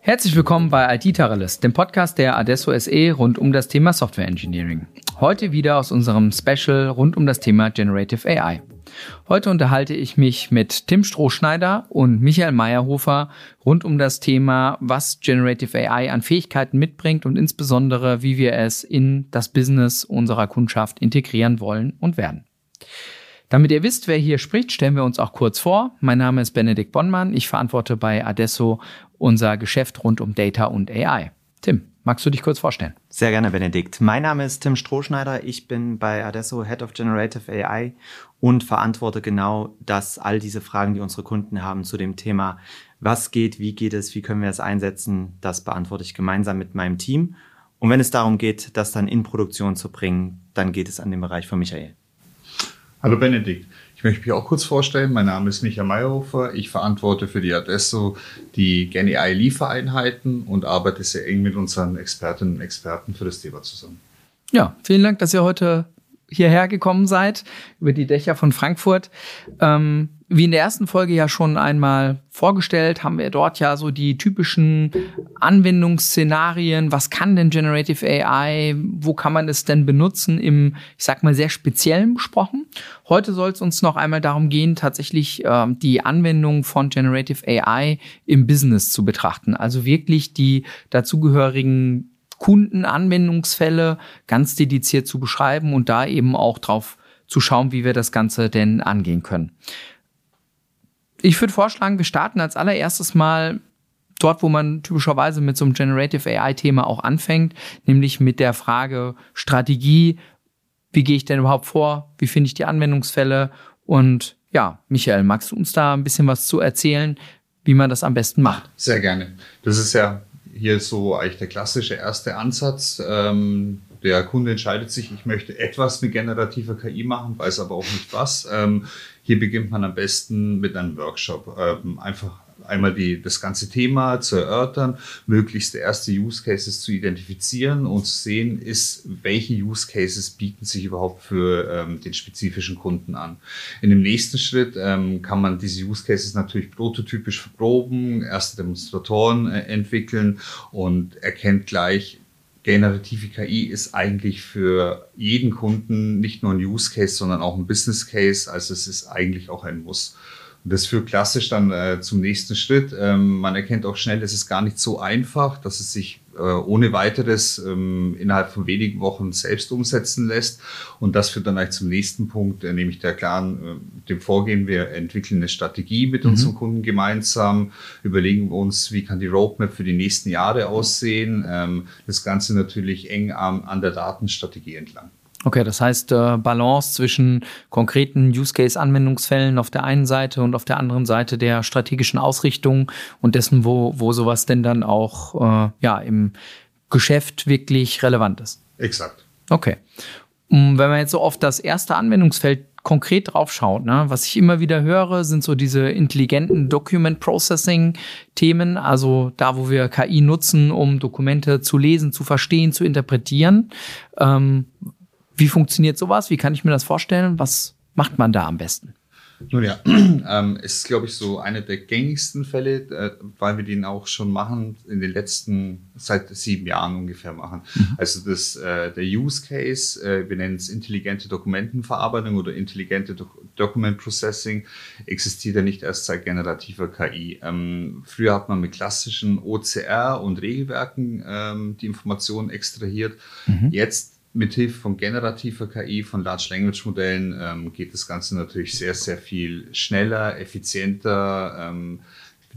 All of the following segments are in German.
Herzlich willkommen bei IT Taralist, dem Podcast der Adesso SE rund um das Thema Software Engineering. Heute wieder aus unserem Special rund um das Thema Generative AI. Heute unterhalte ich mich mit Tim Strohschneider und Michael Meyerhofer rund um das Thema, was Generative AI an Fähigkeiten mitbringt und insbesondere, wie wir es in das Business unserer Kundschaft integrieren wollen und werden. Damit ihr wisst, wer hier spricht, stellen wir uns auch kurz vor. Mein Name ist Benedikt Bonnmann. Ich verantworte bei Adesso unser Geschäft rund um Data und AI. Tim, magst du dich kurz vorstellen? Sehr gerne, Benedikt. Mein Name ist Tim Strohschneider. Ich bin bei Adesso Head of Generative AI und verantworte genau das, all diese Fragen, die unsere Kunden haben zu dem Thema, was geht, wie geht es, wie können wir es einsetzen, das beantworte ich gemeinsam mit meinem Team. Und wenn es darum geht, das dann in Produktion zu bringen, dann geht es an den Bereich von Michael. Hallo Benedikt. Ich möchte mich auch kurz vorstellen. Mein Name ist Michael Meyerhofer. Ich verantworte für die Adesso die GenAI Liefereinheiten und arbeite sehr eng mit unseren Expertinnen und Experten für das Thema zusammen. Ja, vielen Dank, dass ihr heute hierher gekommen seid, über die Dächer von Frankfurt. Ähm, wie in der ersten Folge ja schon einmal vorgestellt, haben wir dort ja so die typischen Anwendungsszenarien. Was kann denn Generative AI? Wo kann man es denn benutzen? Im, ich sag mal, sehr speziellen besprochen. Heute soll es uns noch einmal darum gehen, tatsächlich äh, die Anwendung von Generative AI im Business zu betrachten. Also wirklich die dazugehörigen Kundenanwendungsfälle ganz dediziert zu beschreiben und da eben auch drauf zu schauen, wie wir das Ganze denn angehen können. Ich würde vorschlagen, wir starten als allererstes mal dort, wo man typischerweise mit so einem Generative AI-Thema auch anfängt, nämlich mit der Frage Strategie. Wie gehe ich denn überhaupt vor? Wie finde ich die Anwendungsfälle? Und ja, Michael, magst du uns da ein bisschen was zu erzählen, wie man das am besten macht? Sehr gerne. Das ist ja hier so eigentlich der klassische erste Ansatz. Ähm, der Kunde entscheidet sich, ich möchte etwas mit generativer KI machen, weiß aber auch nicht was. Ähm, hier beginnt man am besten mit einem Workshop. Ähm, einfach einmal die, das ganze Thema zu erörtern, möglichst erste Use Cases zu identifizieren und zu sehen, ist, welche Use Cases bieten sich überhaupt für ähm, den spezifischen Kunden an. In dem nächsten Schritt ähm, kann man diese Use Cases natürlich prototypisch verproben, erste Demonstratoren äh, entwickeln und erkennt gleich, generative KI ist eigentlich für jeden Kunden nicht nur ein Use Case, sondern auch ein Business Case. Also es ist eigentlich auch ein Muss. Das führt klassisch dann äh, zum nächsten Schritt. Ähm, man erkennt auch schnell, es ist gar nicht so einfach, dass es sich äh, ohne weiteres ähm, innerhalb von wenigen Wochen selbst umsetzen lässt. Und das führt dann eigentlich zum nächsten Punkt, äh, nämlich der klaren, äh, dem Vorgehen. Wir entwickeln eine Strategie mit mhm. unseren Kunden gemeinsam, überlegen uns, wie kann die Roadmap für die nächsten Jahre aussehen. Ähm, das Ganze natürlich eng an, an der Datenstrategie entlang. Okay, das heißt äh, Balance zwischen konkreten Use Case Anwendungsfällen auf der einen Seite und auf der anderen Seite der strategischen Ausrichtung und dessen, wo, wo sowas denn dann auch äh, ja, im Geschäft wirklich relevant ist. Exakt. Okay. Und wenn man jetzt so auf das erste Anwendungsfeld konkret drauf schaut, ne, was ich immer wieder höre, sind so diese intelligenten Document Processing Themen, also da, wo wir KI nutzen, um Dokumente zu lesen, zu verstehen, zu interpretieren. Ähm, wie funktioniert sowas? Wie kann ich mir das vorstellen? Was macht man da am besten? Nun ja, ähm, ist, glaube ich, so einer der gängigsten Fälle, äh, weil wir den auch schon machen, in den letzten, seit sieben Jahren ungefähr machen. Mhm. Also das, äh, der Use Case, äh, wir nennen es intelligente Dokumentenverarbeitung oder intelligente Do Document Processing, existiert ja nicht erst seit generativer KI. Ähm, früher hat man mit klassischen OCR und Regelwerken ähm, die Informationen extrahiert. Mhm. Jetzt mithilfe von generativer KI, von Large Language Modellen ähm, geht das Ganze natürlich sehr, sehr viel schneller, effizienter. Ähm,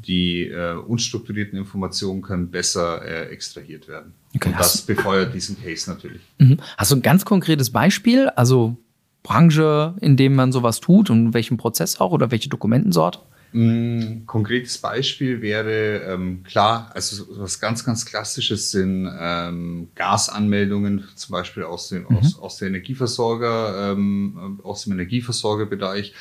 die äh, unstrukturierten Informationen können besser äh, extrahiert werden. Okay, Und das befeuert diesen Case natürlich. Mhm. Hast du ein ganz konkretes Beispiel? Also Branche, in dem man sowas tut und welchen Prozess auch oder welche Dokumentensort? Ein konkretes Beispiel wäre ähm, klar, also was ganz, ganz Klassisches sind ähm, Gasanmeldungen, zum Beispiel aus, dem, mhm. aus, aus der Energieversorger, ähm, aus dem Energieversorgerbereich.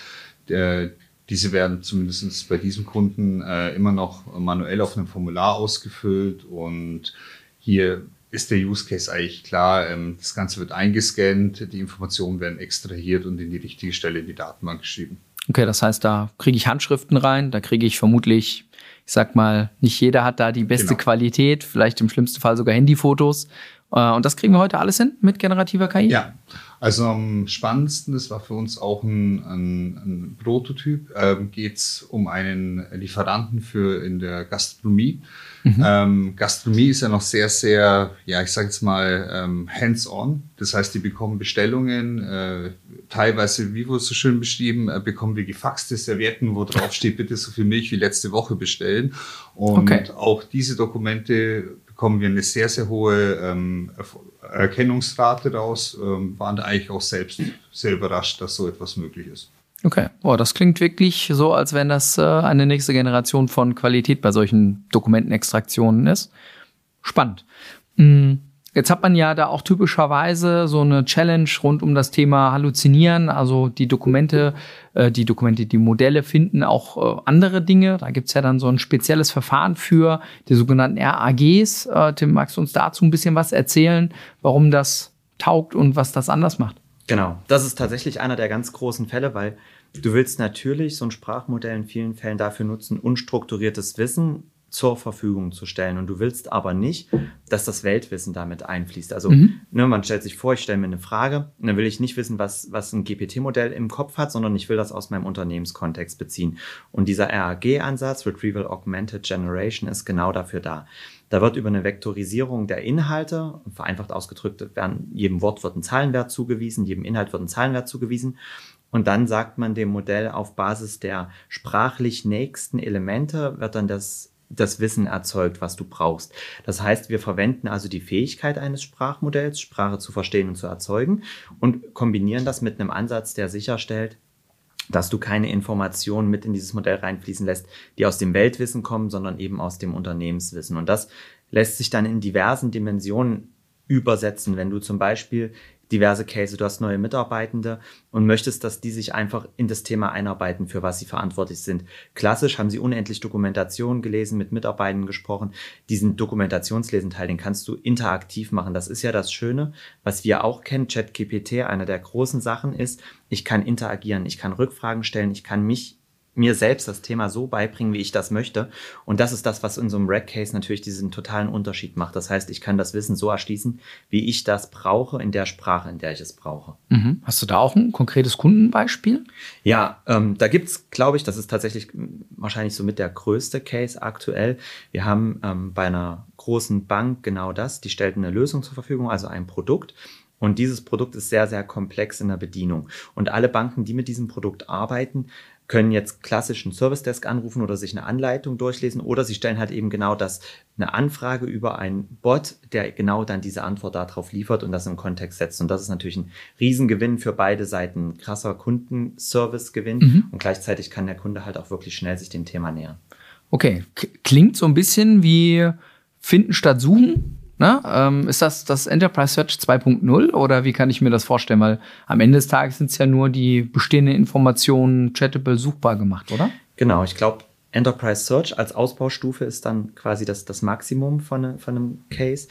Der, diese werden zumindest bei diesem Kunden äh, immer noch manuell auf einem Formular ausgefüllt und hier ist der Use Case eigentlich klar. Ähm, das Ganze wird eingescannt, die Informationen werden extrahiert und in die richtige Stelle in die Datenbank geschrieben. Okay, das heißt, da kriege ich Handschriften rein, da kriege ich vermutlich, ich sag mal, nicht jeder hat da die beste Genau. Qualität, vielleicht im schlimmsten Fall sogar Handyfotos. Äh, Und das kriegen wir heute alles hin mit generativer KI? Ja, also am spannendsten, das war für uns auch ein, ein, ein Prototyp, ähm, geht es um einen Lieferanten für in der Gastronomie. Ähm, Gastronomie ist ja noch sehr, sehr, ja, ich sage jetzt mal, ähm, hands-on. Das heißt, die bekommen Bestellungen, äh, teilweise, wie wurde es so schön beschrieben, äh, bekommen wir gefaxte Servietten, wo drauf steht, bitte so viel Milch wie letzte Woche bestellen. Und Okay. auch diese Dokumente bekommen wir eine sehr, sehr hohe ähm, Erkennungsrate raus, ähm, waren da eigentlich auch selbst sehr überrascht, dass so etwas möglich ist. Okay, boah, das klingt wirklich so, als wenn das äh, eine nächste Generation von Qualität bei solchen Dokumentenextraktionen ist. Spannend. Mm, Jetzt hat man ja da auch typischerweise so eine Challenge rund um das Thema Halluzinieren. Also die Dokumente, äh, die Dokumente, die Modelle finden auch äh, andere Dinge. Da gibt's ja dann so ein spezielles Verfahren für die sogenannten RAGs. Äh, Tim, magst du uns dazu ein bisschen was erzählen, warum das taugt und was das anders macht? Genau, das ist tatsächlich einer der ganz großen Fälle, weil du willst natürlich so ein Sprachmodell in vielen Fällen dafür nutzen, unstrukturiertes Wissen zur Verfügung zu stellen. Und du willst aber nicht, dass das Weltwissen damit einfließt. Also Mhm. ne, man stellt sich vor, ich stelle mir eine Frage und dann will ich nicht wissen, was, was ein GPT-Modell im Kopf hat, sondern ich will das aus meinem Unternehmenskontext beziehen. Und dieser RAG-Ansatz, Retrieval Augmented Generation, ist genau dafür da. Da wird über eine Vektorisierung der Inhalte, vereinfacht ausgedrückt, werden, jedem Wort wird ein Zahlenwert zugewiesen, jedem Inhalt wird ein Zahlenwert zugewiesen. Und dann sagt man dem Modell auf Basis der sprachlich nächsten Elemente wird dann das, das Wissen erzeugt, was du brauchst. Das heißt, wir verwenden also die Fähigkeit eines Sprachmodells, Sprache zu verstehen und zu erzeugen und kombinieren das mit einem Ansatz, der sicherstellt, dass du keine Informationen mit in dieses Modell reinfließen lässt, die aus dem Weltwissen kommen, sondern eben aus dem Unternehmenswissen. Und das lässt sich dann in diversen Dimensionen übersetzen. Wenn du zum Beispiel diverse Case, du hast neue Mitarbeitende und möchtest, dass die sich einfach in das Thema einarbeiten, für was sie verantwortlich sind. Klassisch haben sie unendlich Dokumentation gelesen, mit Mitarbeitenden gesprochen. Diesen Dokumentationslesenteil, den kannst du interaktiv machen. Das ist ja das Schöne, was wir auch kennen. ChatGPT, einer der großen Sachen ist, ich kann interagieren, ich kann Rückfragen stellen, ich kann mich mir selbst das Thema so beibringen, wie ich das möchte. Und das ist das, was in so einem Rack-Case natürlich diesen totalen Unterschied macht. Das heißt, ich kann das Wissen so erschließen, wie ich das brauche, in der Sprache, in der ich es brauche. Mhm. Hast du da auch ein konkretes Kundenbeispiel? Ja, ähm, da gibt's, glaube ich, das ist tatsächlich wahrscheinlich so mit der größte Case aktuell. Wir haben ähm, bei einer großen Bank genau das. Die stellt eine Lösung zur Verfügung, also ein Produkt. Und dieses Produkt ist sehr, sehr komplex in der Bedienung. Und alle Banken, die mit diesem Produkt arbeiten, können jetzt klassischen Service Desk anrufen oder sich eine Anleitung durchlesen oder sie stellen halt eben genau das, eine Anfrage über einen Bot, der genau dann diese Antwort darauf liefert und das im Kontext setzt. Und das ist natürlich ein Riesengewinn für beide Seiten, ein krasser Kundenservice-Gewinn Mhm. und gleichzeitig kann der Kunde halt auch wirklich schnell sich dem Thema nähern. Okay, klingt so ein bisschen wie Finden statt Suchen. Ne? Ähm, ist das das Enterprise Search 2.0 oder wie kann ich mir das vorstellen? Weil am Ende des Tages sind es ja nur die bestehenden Informationen chattable suchbar gemacht, oder? Genau, ich glaube, Enterprise Search als Ausbaustufe ist dann quasi das, das Maximum von, von einem Case.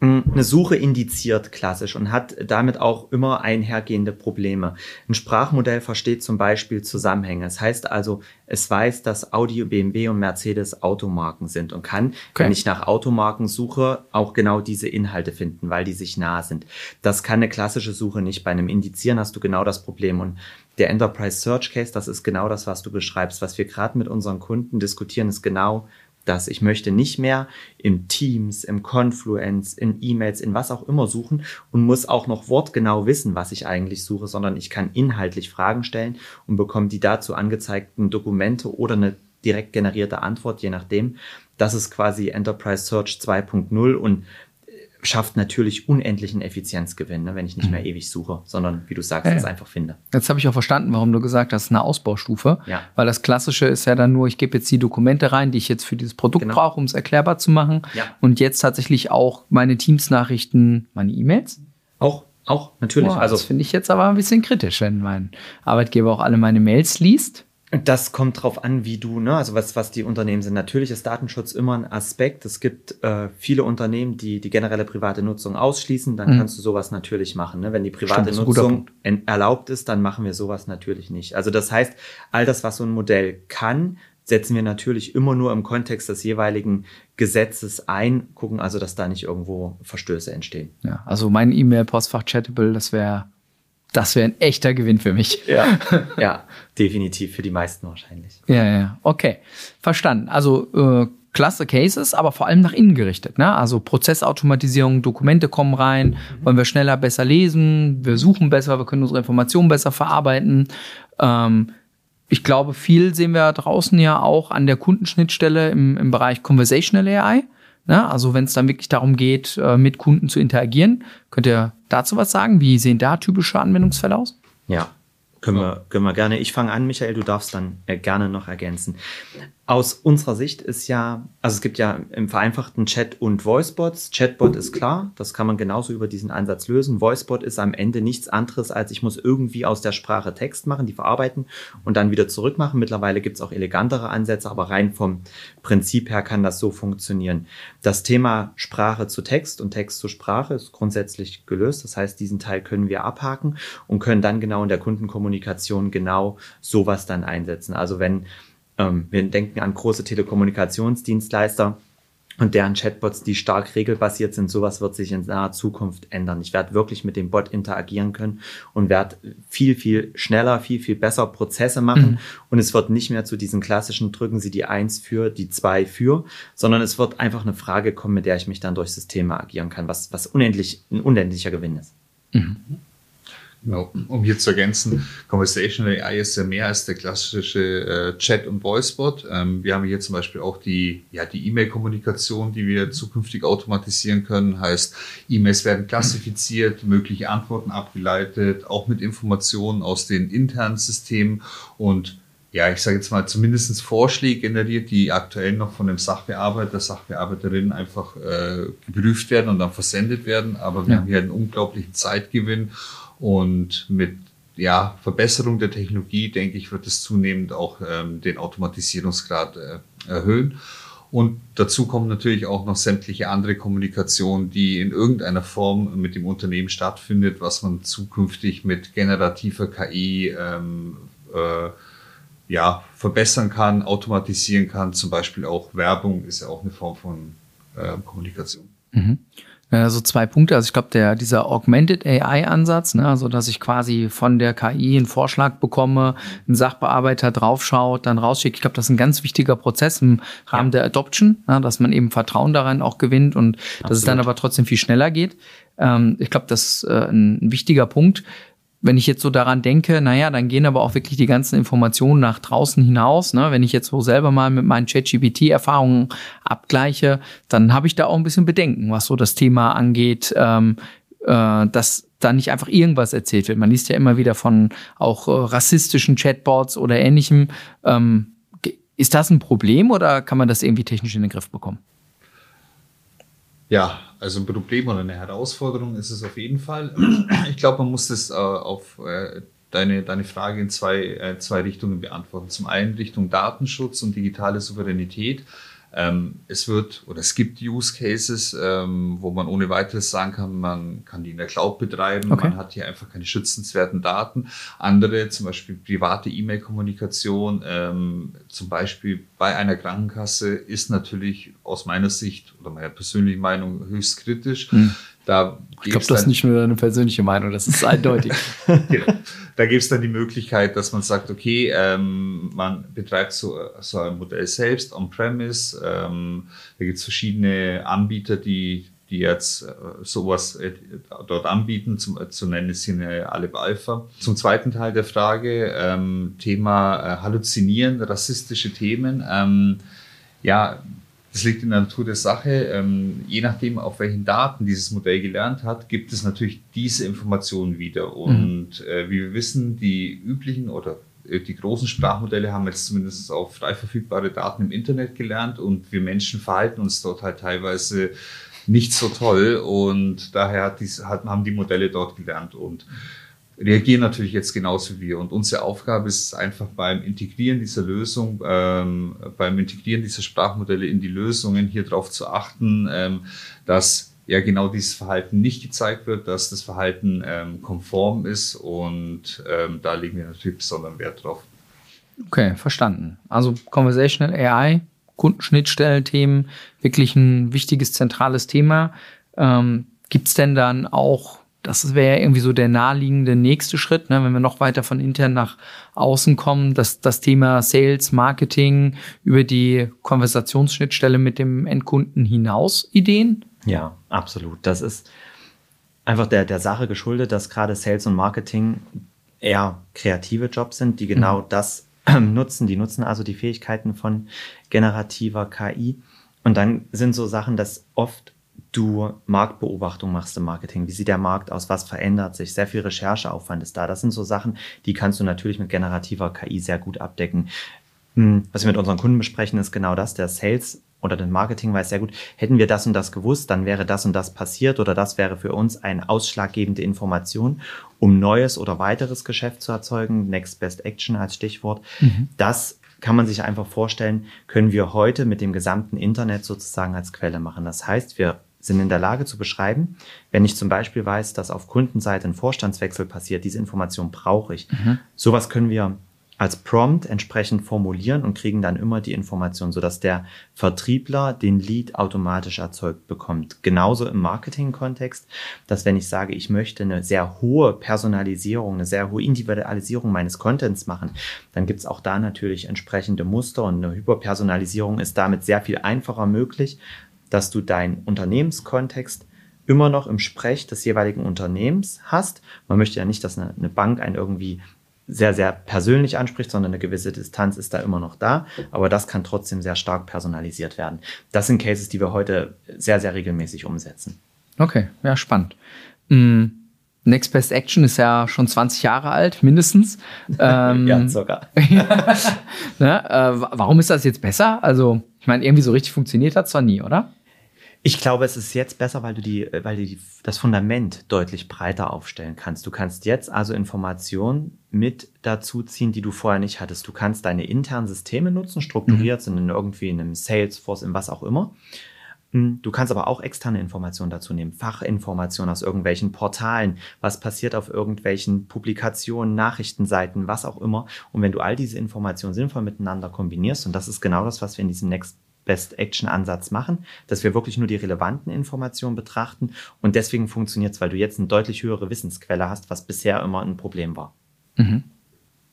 Mm, Eine Suche indiziert klassisch und hat damit auch immer einhergehende Probleme. Ein Sprachmodell versteht zum Beispiel Zusammenhänge. Das heißt also, es weiß, dass Audi, BMW und Mercedes Automarken sind und kann, Okay. wenn ich nach Automarken suche, auch genau diese Inhalte finden, weil die sich nah sind. Das kann eine klassische Suche nicht. Bei einem Indizieren hast du genau das Problem. Und der Enterprise Search Case, das ist genau das, was du beschreibst. Was wir gerade mit unseren Kunden diskutieren, ist genau das. Ich möchte nicht mehr im Teams, im Confluence, in E-Mails, in was auch immer suchen und muss auch noch wortgenau wissen, was ich eigentlich suche, sondern ich kann inhaltlich Fragen stellen und bekomme die dazu angezeigten Dokumente oder eine direkt generierte Antwort, je nachdem. Das ist quasi Enterprise Search 2.0 und schafft natürlich unendlichen Effizienzgewinn, ne, wenn ich nicht mehr ewig suche, sondern wie du sagst, es ja. einfach finde. Jetzt habe ich auch verstanden, warum du gesagt hast, eine Ausbaustufe. Ja. Weil das Klassische ist ja dann nur, ich gebe jetzt die Dokumente rein, die ich jetzt für dieses Produkt Genau. brauche, um es erklärbar zu machen. Und jetzt tatsächlich auch meine Teams-Nachrichten, meine E-Mails. Auch, auch, natürlich. Boah, also das finde ich jetzt aber ein bisschen kritisch, wenn mein Arbeitgeber auch alle meine Mails liest. Das kommt drauf an, wie du, ne, also was, was die Unternehmen sind. Natürlich ist Datenschutz immer ein Aspekt. Es gibt äh, viele Unternehmen, die die generelle private Nutzung ausschließen. Dann mhm. kannst du sowas natürlich machen. Ne? Wenn die private Stimmt, Nutzung erlaubt ist, dann machen wir sowas natürlich nicht. Also das heißt, all das, was so ein Modell kann, setzen wir natürlich immer nur im Kontext des jeweiligen Gesetzes ein, gucken also, dass da nicht irgendwo Verstöße entstehen. Ja, also mein E-Mail-Postfach Chattable, das wäre das wäre ein echter Gewinn für mich. Ja, ja, definitiv für die meisten wahrscheinlich. Ja, ja, okay. Verstanden. Also äh, klasse Cases, aber vor allem nach innen gerichtet. Ne? Also Prozessautomatisierung, Dokumente kommen rein, mhm. wollen wir schneller, besser lesen, wir suchen besser, wir können unsere Informationen besser verarbeiten. Ähm, ich glaube, viel sehen wir draußen ja auch an der Kundenschnittstelle im, im Bereich Conversational AI. Ne? Also wenn es dann wirklich darum geht, äh, mit Kunden zu interagieren, könnt ihr dazu was sagen? Wie sehen da typische Anwendungsfälle aus? Ja, können, wir, können wir gerne. Ich fange an, Michael, du darfst dann äh, gerne noch ergänzen. Aus unserer Sicht ist ja, also es gibt ja im vereinfachten Chat und Voicebots. Chatbot ist klar, das kann man genauso über diesen Ansatz lösen. Voicebot ist am Ende nichts anderes, als ich muss irgendwie aus der Sprache Text machen, die verarbeiten und dann wieder zurückmachen. Mittlerweile gibt es auch elegantere Ansätze, aber rein vom Prinzip her kann das so funktionieren. Das Thema Sprache zu Text und Text zu Sprache ist grundsätzlich gelöst. Das heißt, diesen Teil können wir abhaken und können dann genau in der Kundenkommunikation genau sowas dann einsetzen. Also wenn ähm, wir denken an große Telekommunikationsdienstleister und deren Chatbots, die stark regelbasiert sind. Sowas wird sich in naher Zukunft ändern. Ich werde wirklich mit dem Bot interagieren können und werde viel, viel schneller, viel, viel besser Prozesse machen. Mhm. Und es wird nicht mehr zu diesen klassischen, drücken Sie die Eins für, die Zwei für, sondern es wird einfach eine Frage kommen, mit der ich mich dann durch Systeme agieren kann, was, was unendlich, ein unendlicher Gewinn ist. Mhm. Genau. Um hier zu ergänzen, Conversational AI ist ja mehr als der klassische äh, Chat- und Voicebot. Ähm, wir haben hier zum Beispiel auch die ja, die E-Mail-Kommunikation, die wir zukünftig automatisieren können. Heißt, E-Mails werden klassifiziert, mögliche Antworten abgeleitet, auch mit Informationen aus den internen Systemen und ja, ich sage jetzt mal, zumindest Vorschläge generiert, die aktuell noch von dem Sachbearbeiter, Sachbearbeiterin einfach äh, geprüft werden und dann versendet werden. Aber wir ja. haben hier einen unglaublichen Zeitgewinn und mit ja, Verbesserung der Technologie, denke ich, wird es zunehmend auch ähm, den Automatisierungsgrad äh, erhöhen. Und dazu kommt natürlich auch noch sämtliche andere Kommunikation, die in irgendeiner Form mit dem Unternehmen stattfindet, was man zukünftig mit generativer KI ähm, äh, ja, verbessern kann, automatisieren kann. Zum Beispiel auch Werbung ist ja auch eine Form von äh, Kommunikation. Mhm. Ja, so zwei Punkte. Also ich glaube, der dieser Augmented AI-Ansatz, ne, also dass ich quasi von der KI einen Vorschlag bekomme, ein Sachbearbeiter draufschaut, dann rausschickt. Ich glaube, das ist ein ganz wichtiger Prozess im Rahmen ja. der Adoption, ne, dass man eben Vertrauen daran auch gewinnt und Absolut. dass es dann aber trotzdem viel schneller geht. Ähm, ich glaube, das ist äh, ein wichtiger Punkt wenn ich jetzt so daran denke, naja, dann gehen aber auch wirklich die ganzen Informationen nach draußen hinaus. Ne? Wenn ich jetzt so selber mal mit meinen ChatGPT-Erfahrungen abgleiche, dann habe ich da auch ein bisschen Bedenken, was so das Thema angeht, ähm, äh, dass da nicht einfach irgendwas erzählt wird. Man liest ja immer wieder von auch äh, rassistischen Chatbots oder ähnlichem. Ähm, ist das ein Problem oder kann man das irgendwie technisch in den Griff bekommen? Ja, also ein Problem oder eine Herausforderung ist es auf jeden Fall. Ich glaube, man muss das äh, auf äh, deine, deine Frage in zwei, äh, zwei Richtungen beantworten. Zum einen Richtung Datenschutz und digitale Souveränität. Ähm, es wird oder es gibt Use Cases, ähm, wo man ohne weiteres sagen kann, man kann die in der Cloud betreiben, okay. man hat hier einfach keine schützenswerten Daten. Andere, zum Beispiel private E-Mail-Kommunikation, ähm, zum Beispiel bei einer Krankenkasse, ist natürlich aus meiner Sicht oder meiner persönlichen Meinung höchst kritisch. Hm. Da ich glaube, das ist nicht nur eine persönliche Meinung, das ist eindeutig. genau. Da gibt es dann die Möglichkeit, dass man sagt, okay, ähm, man betreibt so, so ein Modell selbst on-premise. Ähm, da gibt es verschiedene Anbieter, die, die jetzt äh, sowas äh, dort anbieten. Zum, äh, zu nennen sind alle Alpha. Zum zweiten Teil der Frage, ähm, Thema Halluzinieren, rassistische Themen. Ähm, ja, das liegt in der Natur der Sache. Ähm, je nachdem, auf welchen Daten dieses Modell gelernt hat, gibt es natürlich diese Informationen wieder. Mhm. Und mhm. äh, wie wir wissen, die üblichen oder äh, die großen Sprachmodelle haben jetzt zumindest auf frei verfügbare Daten im Internet gelernt und wir Menschen verhalten uns dort halt teilweise nicht so toll und daher hat dies, hat, haben die Modelle dort gelernt und reagieren natürlich jetzt genauso wie wir. Und unsere Aufgabe ist einfach beim Integrieren dieser Lösung, ähm, beim Integrieren dieser Sprachmodelle in die Lösungen hier darauf zu achten, ähm, dass ja genau dieses Verhalten nicht gezeigt wird, dass das Verhalten ähm, konform ist und ähm, da legen wir natürlich besonderen Wert drauf. Okay, verstanden. Also Conversational AI, Kundenschnittstellenthemen, wirklich ein wichtiges, zentrales Thema. Ähm, Gibt es denn dann auch das wäre ja irgendwie so der naheliegende nächste Schritt, ne, wenn wir noch weiter von intern nach außen kommen, dass das Thema Sales, Marketing über die Konversationsschnittstelle mit dem Endkunden hinaus Ideen? Ja, absolut. Das ist einfach der, der Sache geschuldet, dass gerade Sales und Marketing eher kreative Jobs sind, die genau mhm. das nutzen. Die nutzen also die Fähigkeiten von generativer KI. Und dann sind so Sachen, dass oft du Marktbeobachtung machst im Marketing. Wie sieht der Markt aus? Was verändert sich? Sehr viel Rechercheaufwand ist da. Das sind so Sachen, die kannst du natürlich mit generativer KI sehr gut abdecken. Hm, was wir mit unseren Kunden besprechen, ist genau das. Der Sales oder den Marketing weiß sehr gut, hätten wir das und das gewusst, dann wäre das und das passiert oder das wäre für uns eine ausschlaggebende Information, um neues oder weiteres Geschäft zu erzeugen. Next Best Action als Stichwort. Mhm. Das kann man sich einfach vorstellen, können wir heute mit dem gesamten Internet sozusagen als Quelle machen. Das heißt, wir sind in der Lage zu beschreiben, wenn ich zum Beispiel weiß, dass auf Kundenseite ein Vorstandswechsel passiert, diese Information brauche ich. Mhm. Sowas können wir als Prompt entsprechend formulieren und kriegen dann immer die Information, sodass der Vertriebler den Lead automatisch erzeugt bekommt. Genauso im Marketing-Kontext, dass wenn ich sage, ich möchte eine sehr hohe Personalisierung, eine sehr hohe Individualisierung meines Contents machen, dann gibt es auch da natürlich entsprechende Muster und eine Hyperpersonalisierung ist damit sehr viel einfacher möglich, dass du deinen Unternehmenskontext immer noch im Sprech des jeweiligen Unternehmens hast. Man möchte ja nicht, dass eine, eine Bank einen irgendwie sehr, sehr persönlich anspricht, sondern eine gewisse Distanz ist da immer noch da. Aber das kann trotzdem sehr stark personalisiert werden. Das sind Cases, die wir heute sehr, sehr regelmäßig umsetzen. Okay, ja, spannend. Mm. Next Best Action ist ja schon 20 Jahre alt, mindestens. Ähm, ja, sogar. ne, äh, warum ist das jetzt besser? Also, ich meine, irgendwie so richtig funktioniert hat zwar nie, oder? Ich glaube, es ist jetzt besser, weil du die, äh, weil du die, das Fundament deutlich breiter aufstellen kannst. Du kannst jetzt also Informationen mit dazu ziehen, die du vorher nicht hattest. Du kannst deine internen Systeme nutzen, strukturiert mhm. sind in irgendwie in einem Salesforce, in was auch immer. Hm, du kannst aber auch externe Informationen dazu nehmen, Fachinformationen aus irgendwelchen Portalen, was passiert auf irgendwelchen Publikationen, Nachrichtenseiten, was auch immer. Und wenn du all diese Informationen sinnvoll miteinander kombinierst, und das ist genau das, was wir in diesem Next Best-Action-Ansatz machen, dass wir wirklich nur die relevanten Informationen betrachten und deswegen funktioniert es, weil du jetzt eine deutlich höhere Wissensquelle hast, was bisher immer ein Problem war. Mhm.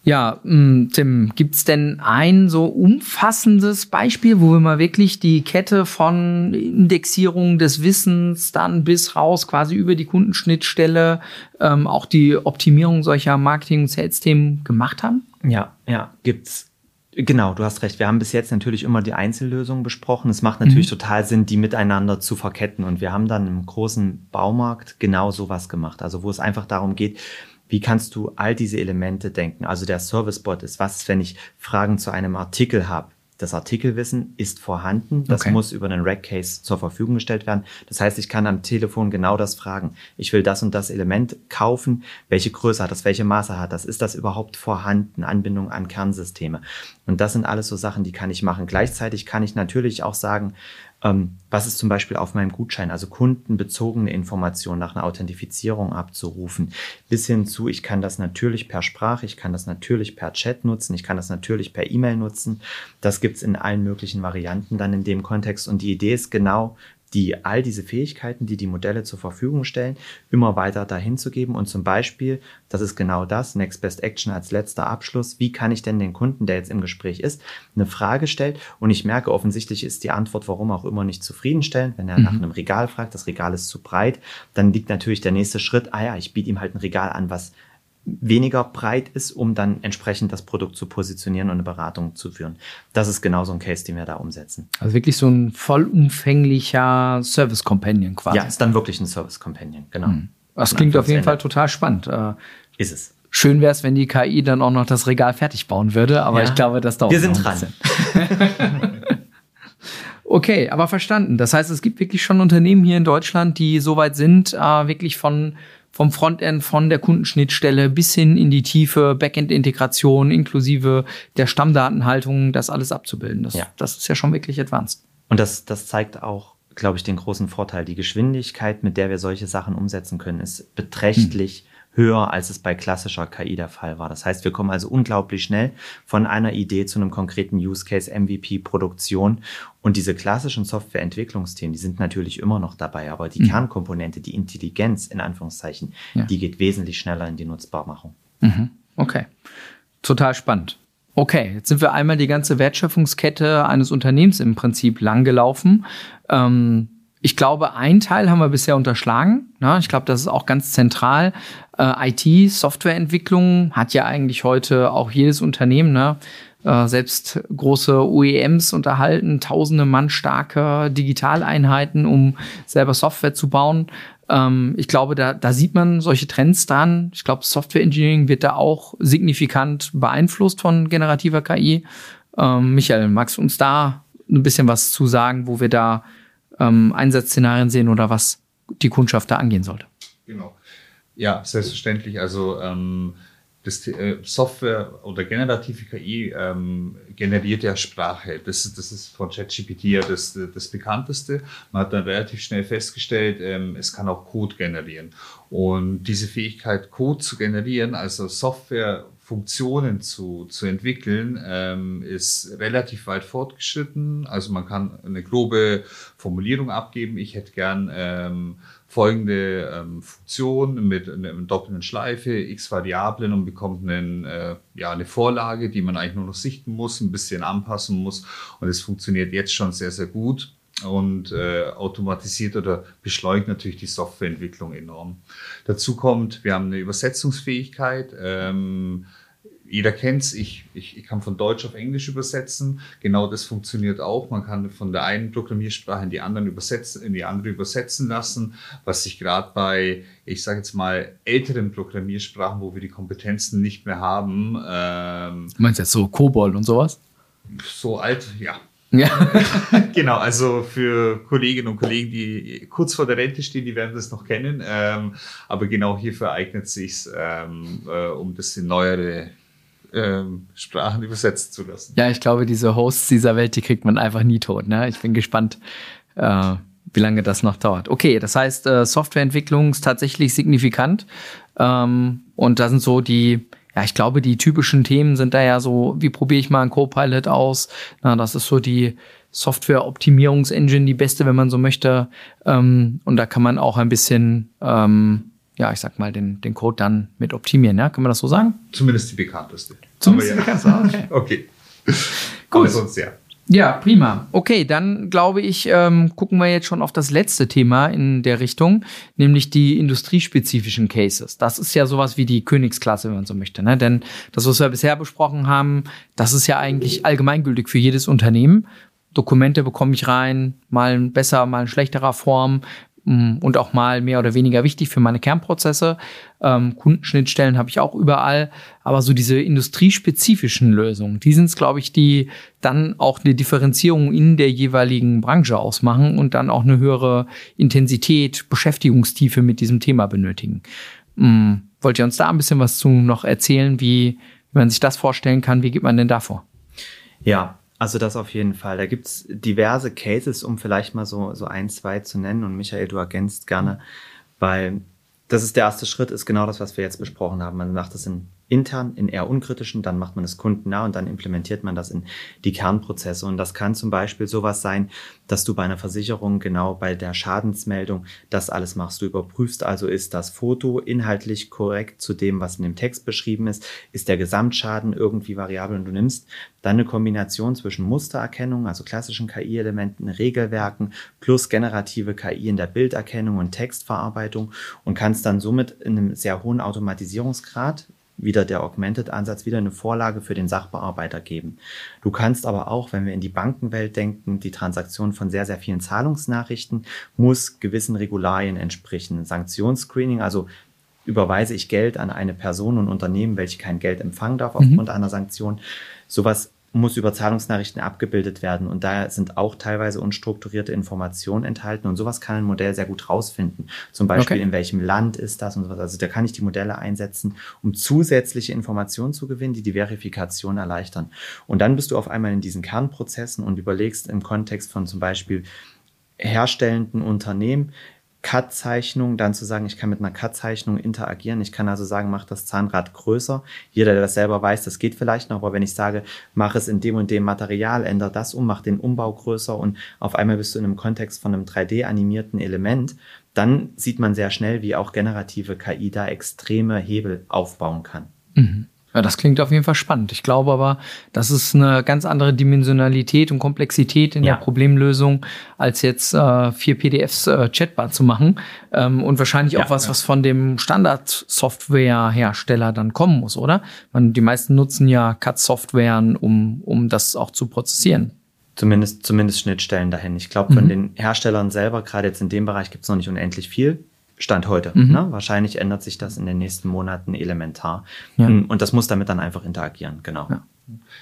Ja, mm, Tim, gibt's denn ein so umfassendes Beispiel, wo wir mal wirklich die Kette von Indexierung des Wissens dann bis raus quasi über die Kundenschnittstelle ähm, auch die Optimierung solcher Marketing- und Sales-Themen gemacht haben? Ja, ja, gibt's. Genau, du hast recht. Wir haben bis jetzt natürlich immer die Einzellösungen besprochen. Es macht natürlich mhm. total Sinn, die miteinander zu verketten. Und wir haben dann im großen Baumarkt genau sowas gemacht. Also wo es einfach darum geht, wie kannst du all diese Elemente denken? Also der Servicebot ist, was, wenn ich Fragen zu einem Artikel habe? Das Artikelwissen ist vorhanden. Das okay. muss über einen Rack-Case zur Verfügung gestellt werden. Das heißt, ich kann am Telefon genau das fragen. Ich will das und das Element kaufen. Welche Größe hat das? Welche Maße hat das? Ist das überhaupt vorhanden? Anbindung an Kernsysteme. Und das sind alles so Sachen, die kann ich machen. Gleichzeitig kann ich natürlich auch sagen, ähm, was ist zum Beispiel auf meinem Gutschein, also kundenbezogene Informationen nach einer Authentifizierung abzurufen, bis hin zu, ich kann das natürlich per Sprache, ich kann das natürlich per Chat nutzen, ich kann das natürlich per E-Mail nutzen. Das gibt's in allen möglichen Varianten dann in dem Kontext. Und die Idee ist genau, die all diese Fähigkeiten, die die Modelle zur Verfügung stellen, immer weiter dahin zu geben und zum Beispiel, das ist genau das, Next Best Action als letzter Abschluss, wie kann ich denn den Kunden, der jetzt im Gespräch ist, eine Frage stellt und ich merke, offensichtlich ist die Antwort, warum auch immer, nicht zufriedenstellend. Wenn er mhm. nach einem Regal fragt, das Regal ist zu breit, dann liegt natürlich der nächste Schritt, ah ja, ich biete ihm halt ein Regal an, was weniger breit ist, um dann entsprechend das Produkt zu positionieren und eine Beratung zu führen. Das ist genau so ein Case, den wir da umsetzen. Also wirklich so ein vollumfänglicher Service Companion quasi. Ja, ist dann wirklich ein Service Companion, genau. Hm. Das klingt auf jeden Ende. Fall total spannend. Äh, ist es. Schön wäre es, wenn die KI dann auch noch das Regal fertig bauen würde, aber ja. ich glaube, das dauert Wir sind dran. okay, aber verstanden. Das heißt, es gibt wirklich schon Unternehmen hier in Deutschland, die soweit sind, äh, wirklich von vom Frontend, von der Kundenschnittstelle bis hin in die tiefe Backend-Integration inklusive der Stammdatenhaltung, das alles abzubilden. Das, ja. das ist ja schon wirklich advanced. Und das, das zeigt auch, glaube ich, den großen Vorteil. Die Geschwindigkeit, mit der wir solche Sachen umsetzen können, ist beträchtlich hm höher, als es bei klassischer KI der Fall war. Das heißt, wir kommen also unglaublich schnell von einer Idee zu einem konkreten Use Case, MVP, Produktion. Und diese klassischen Softwareentwicklungsthemen, die sind natürlich immer noch dabei, aber die mhm. Kernkomponente, die Intelligenz in Anführungszeichen, ja. die geht wesentlich schneller in die Nutzbarmachung. Mhm. Okay. Total spannend. Okay, jetzt sind wir einmal die ganze Wertschöpfungskette eines Unternehmens im Prinzip langgelaufen. Ähm, ich glaube, ein Teil haben wir bisher unterschlagen. Ne? Ich glaube, das ist auch ganz zentral. Äh, IT, Softwareentwicklung hat ja eigentlich heute auch jedes Unternehmen. Ne? Äh, selbst große OEMs unterhalten tausende Mann starke Digitaleinheiten, um selber Software zu bauen. Ähm, ich glaube, da, da sieht man solche Trends dran. Ich glaube, Software Engineering wird da auch signifikant beeinflusst von generativer KI. Ähm, Michael, magst du uns da ein bisschen was zu sagen, wo wir da ähm, Einsatzszenarien sehen oder was die Kundschaft da angehen sollte. Genau. Ja, selbstverständlich. Also ähm, das äh, Software oder generative KI ähm, generiert ja Sprache. Das, ist, das ist von ChatGPT ja das, das bekannteste. Man hat dann relativ schnell festgestellt, ähm, es kann auch Code generieren. Und diese Fähigkeit, Code zu generieren, also Software Funktionen zu, zu entwickeln, ähm, ist relativ weit fortgeschritten. Also man kann eine grobe Formulierung abgeben. Ich hätte gern ähm, folgende ähm, Funktion mit einer doppelten Schleife, x Variablen und bekommt einen, äh, ja, eine Vorlage, die man eigentlich nur noch sichten muss, ein bisschen anpassen muss. Und es funktioniert jetzt schon sehr, sehr gut und äh, automatisiert oder beschleunigt natürlich die Softwareentwicklung enorm. Dazu kommt, wir haben eine Übersetzungsfähigkeit. Ähm, jeder kennt's, ich, ich, ich kann von Deutsch auf Englisch übersetzen. Genau das funktioniert auch. Man kann von der einen Programmiersprache in die anderen übersetzen, in die andere übersetzen lassen, was sich gerade bei, ich sage jetzt mal, älteren Programmiersprachen, wo wir die Kompetenzen nicht mehr haben. Ähm, du meinst jetzt so COBOL und sowas? So alt, ja, ja. genau, also für Kolleginnen und Kollegen, die kurz vor der Rente stehen, die werden das noch kennen. Ähm, aber genau hierfür eignet es sich, ähm, äh, um das in neuere ähm, Sprachen übersetzen zu lassen. Ja, ich glaube, diese Hosts dieser Welt, die kriegt man einfach nie tot. Ne? Ich bin gespannt, äh, wie lange das noch dauert. Okay, das heißt, äh, Softwareentwicklung ist tatsächlich signifikant. Ähm, und da sind so die ja, ich glaube, die typischen Themen sind da ja so, wie probiere ich mal einen Copilot aus? Na, das ist so die Software-Optimierungsengine, die beste, wenn man so möchte. Ähm, und da kann man auch ein bisschen, ähm, ja, ich sag mal, den, den Code dann mit optimieren, ja? Kann man das so sagen? Zumindest die bekannteste. Zumindest ja. die bekannteste, okay. okay. Gut. Aber sonst ja. Ja, prima. Okay, dann glaube ich, ähm, gucken wir jetzt schon auf das letzte Thema in der Richtung, nämlich die industriespezifischen Cases. Das ist ja sowas wie die Königsklasse, wenn man so möchte. Ne? Denn das, was wir bisher besprochen haben, das ist ja eigentlich allgemeingültig für jedes Unternehmen. Dokumente bekomme ich rein, mal in besser, mal in schlechterer Form. Mm, und auch mal mehr oder weniger wichtig für meine Kernprozesse. Ähm, Kundenschnittstellen habe ich auch überall, aber so diese industriespezifischen Lösungen, die sind es, glaube ich, die dann auch eine Differenzierung in der jeweiligen Branche ausmachen und dann auch eine höhere Intensität, Beschäftigungstiefe mit diesem Thema benötigen. Ähm, wollt ihr uns da ein bisschen was zu noch erzählen, wie, wie man sich das vorstellen kann? Wie geht man denn davor? Ja, also das auf jeden Fall. Da gibt's diverse Cases, um vielleicht mal so, so ein, zwei zu nennen. Und Michael, du ergänzt gerne, weil das ist der erste Schritt, ist genau das, was wir jetzt besprochen haben. Man macht das in intern, in eher unkritischen, dann macht man es kundennah und dann implementiert man das in die Kernprozesse. Und das kann zum Beispiel sowas sein, dass du bei einer Versicherung genau bei der Schadensmeldung das alles machst. Du überprüfst also, ist das Foto inhaltlich korrekt zu dem, was in dem Text beschrieben ist? Ist der Gesamtschaden irgendwie variabel? Und du nimmst dann eine Kombination zwischen Mustererkennung, also klassischen KI-Elementen, Regelwerken plus generative KI in der Bilderkennung und Textverarbeitung und kannst dann somit in einem sehr hohen Automatisierungsgrad wieder der Augmented-Ansatz wieder eine Vorlage für den Sachbearbeiter geben. Du kannst aber auch, wenn wir in die Bankenwelt denken, die Transaktion von sehr, sehr vielen Zahlungsnachrichten muss gewissen Regularien entsprechen. Sanktionsscreening, also überweise ich Geld an eine Person und Unternehmen, welche kein Geld empfangen darf aufgrund mhm. einer Sanktion. Sowas muss über Zahlungsnachrichten abgebildet werden. Und da sind auch teilweise unstrukturierte Informationen enthalten. Und sowas kann ein Modell sehr gut rausfinden. Zum Beispiel, okay. in welchem Land ist das und sowas. Also da kann ich die Modelle einsetzen, um zusätzliche Informationen zu gewinnen, die die Verifikation erleichtern. Und dann bist du auf einmal in diesen Kernprozessen und überlegst im Kontext von zum Beispiel herstellenden Unternehmen, Cut-Zeichnung, dann zu sagen, ich kann mit einer Cut-Zeichnung interagieren. Ich kann also sagen, mach das Zahnrad größer. Jeder, der das selber weiß, das geht vielleicht noch, aber wenn ich sage, mach es in dem und dem Material, ändere das um, mach den Umbau größer und auf einmal bist du in einem Kontext von einem 3D-animierten Element, dann sieht man sehr schnell, wie auch generative KI da extreme Hebel aufbauen kann. Mhm. Ja, das klingt auf jeden Fall spannend. Ich glaube aber, das ist eine ganz andere Dimensionalität und Komplexität in ja. der Problemlösung, als jetzt äh, vier PDFs äh, chatbar zu machen. Ähm, und wahrscheinlich ja, auch was, ja. was von dem Standard-Software-Hersteller dann kommen muss, oder? Man, die meisten nutzen ja CAD-Softwaren, um, um das auch zu prozessieren. Zumindest, zumindest Schnittstellen dahin. Ich glaube, von mhm. den Herstellern selber, gerade jetzt in dem Bereich, gibt es noch nicht unendlich viel. Stand heute. Mhm. Ne? Wahrscheinlich ändert sich das in den nächsten Monaten elementar. Ja. Hm, und das muss damit dann einfach interagieren, genau. Ja.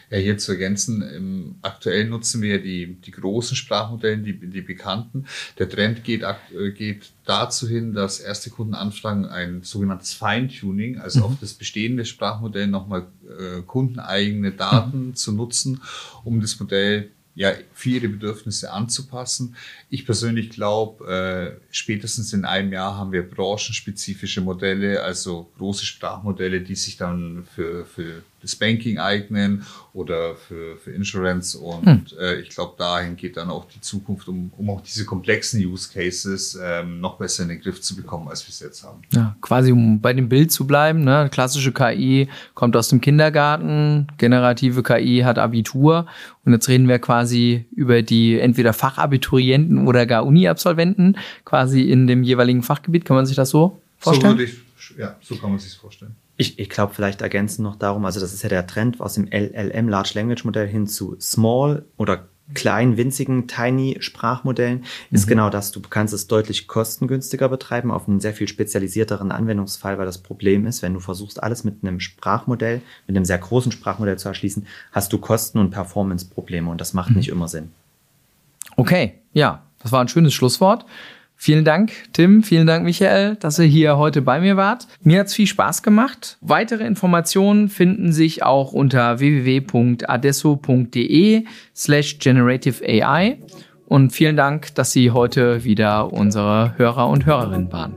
Ja, hier zu ergänzen, im, aktuell nutzen wir die, die großen Sprachmodelle, die, die bekannten. Der Trend geht, äh, geht dazu hin, dass erste Kunden anfragen, ein sogenanntes Feintuning, also mhm. auf das bestehende Sprachmodell nochmal äh, kundeneigene Daten mhm. zu nutzen, um das Modell ja, für ihre Bedürfnisse anzupassen. Ich persönlich glaube, äh, spätestens in einem Jahr haben wir branchenspezifische Modelle, also große Sprachmodelle, die sich dann für, für das Banking eignen oder für, für Insurance. Und hm. äh, ich glaube, dahin geht dann auch die Zukunft, um, um auch diese komplexen Use Cases ähm, noch besser in den Griff zu bekommen, als wir es jetzt haben. Ja, quasi um bei dem Bild zu bleiben. Ne? Klassische KI kommt aus dem Kindergarten, generative KI hat Abitur. Und jetzt reden wir quasi über die entweder Fachabiturienten oder gar Uni-Absolventen, quasi in dem jeweiligen Fachgebiet. Kann man sich das so vorstellen? So würde ich, ja, so kann man sich vorstellen. Ich, ich glaube, vielleicht ergänzen noch darum, also das ist ja der Trend aus dem LLM, Large Language Modell, hin zu Small oder kleinen, winzigen, tiny Sprachmodellen, ist mhm. genau das. Du kannst es deutlich kostengünstiger betreiben auf einen sehr viel spezialisierteren Anwendungsfall, weil das Problem ist, wenn du versuchst, alles mit einem Sprachmodell, mit einem sehr großen Sprachmodell zu erschließen, hast du Kosten- und Performance-Probleme und das macht mhm. nicht immer Sinn. Okay, ja, das war ein schönes Schlusswort. Vielen Dank, Tim. Vielen Dank, Michael, dass ihr hier heute bei mir wart. Mir hat's viel Spaß gemacht. Weitere Informationen finden sich auch unter www.adesso.de slash generative AI. Und vielen Dank, dass Sie heute wieder unsere Hörer und Hörerinnen waren.